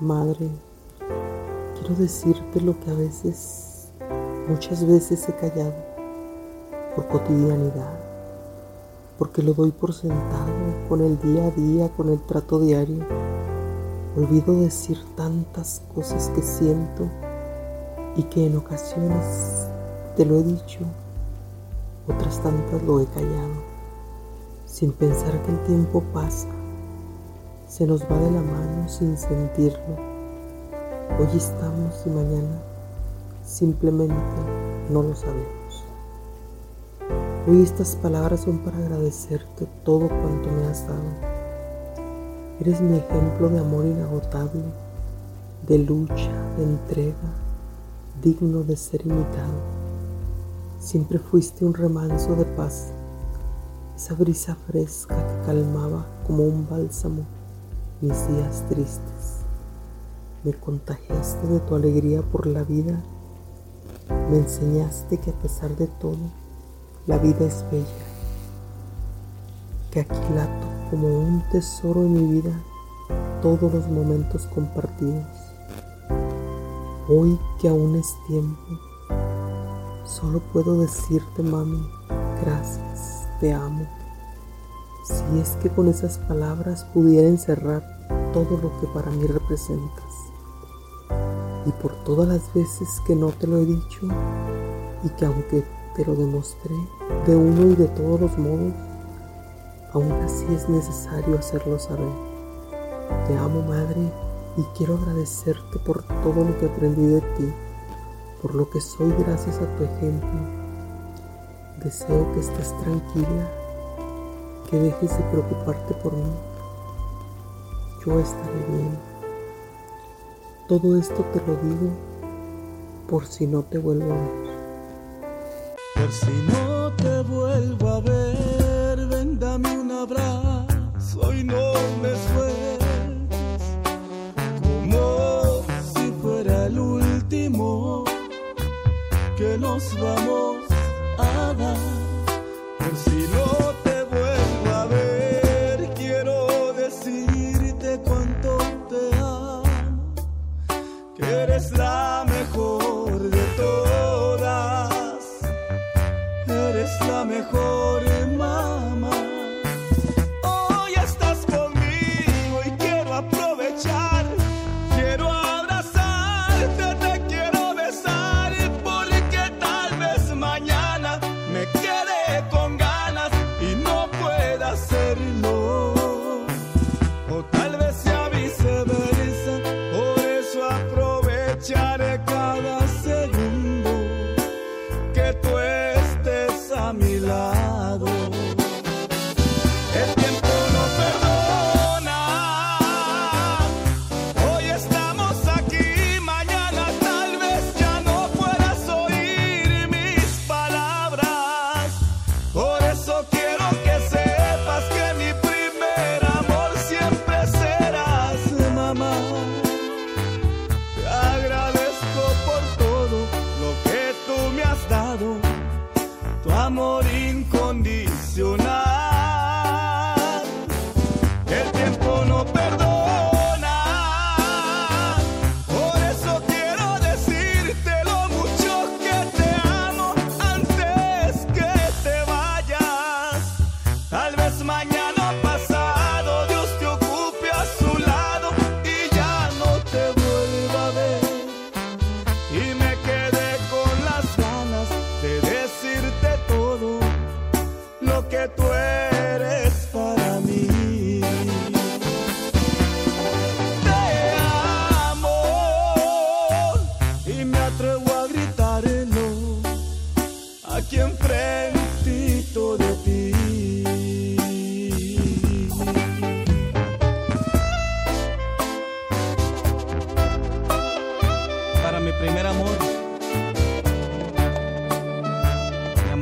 Madre, quiero decirte lo que a veces, muchas veces he callado por cotidianidad, porque lo doy por sentado con el día a día, con el trato diario. Olvido decir tantas cosas que siento y que en ocasiones te lo he dicho, otras tantas lo he callado, sin pensar que el tiempo pasa, se nos va de la mano sin sentirlo. Hoy estamos y mañana simplemente no lo sabemos. Hoy estas palabras son para agradecerte todo cuanto me has dado. Eres mi ejemplo de amor inagotable, de lucha, de entrega, digno de ser imitado. Siempre fuiste un remanso de paz, esa brisa fresca que calmaba como un bálsamo mis días tristes. Me contagiaste de tu alegría por la vida, me enseñaste que a pesar de todo, la vida es bella, que aquilato como un tesoro en mi vida todos los momentos compartidos. Hoy que aún es tiempo, Solo puedo decirte, mami, gracias, te amo. Si es que con esas palabras pudiera encerrar todo lo que para mí representas. Y por todas las veces que no te lo he dicho y que aunque te lo demostré de uno y de todos los modos, aún así es necesario hacerlo saber. Te amo, madre, y quiero agradecerte por todo lo que aprendí de ti por lo que soy gracias a tu ejemplo. Deseo que estés tranquila, que dejes de preocuparte por mí. Yo estaré bien. Todo esto te lo digo por si no te vuelvo a ver. Por si no te vuelvo a ver, la mejor de todas, eres la mejor mamá. Hoy estás conmigo y quiero aprovechar, quiero abrazarte, te quiero besar, porque tal vez mañana me quede con ganas y no pueda hacerlo. O tal a mi lado. El tiempo no perdona. Hoy estamos aquí, mañana tal vez ya no puedas oír mis palabras. Por eso quiero que sepas que mi primer amor siempre serás, mamá.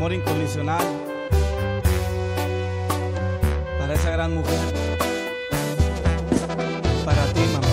Amor incondicional, para esa gran mujer, para ti, mamá.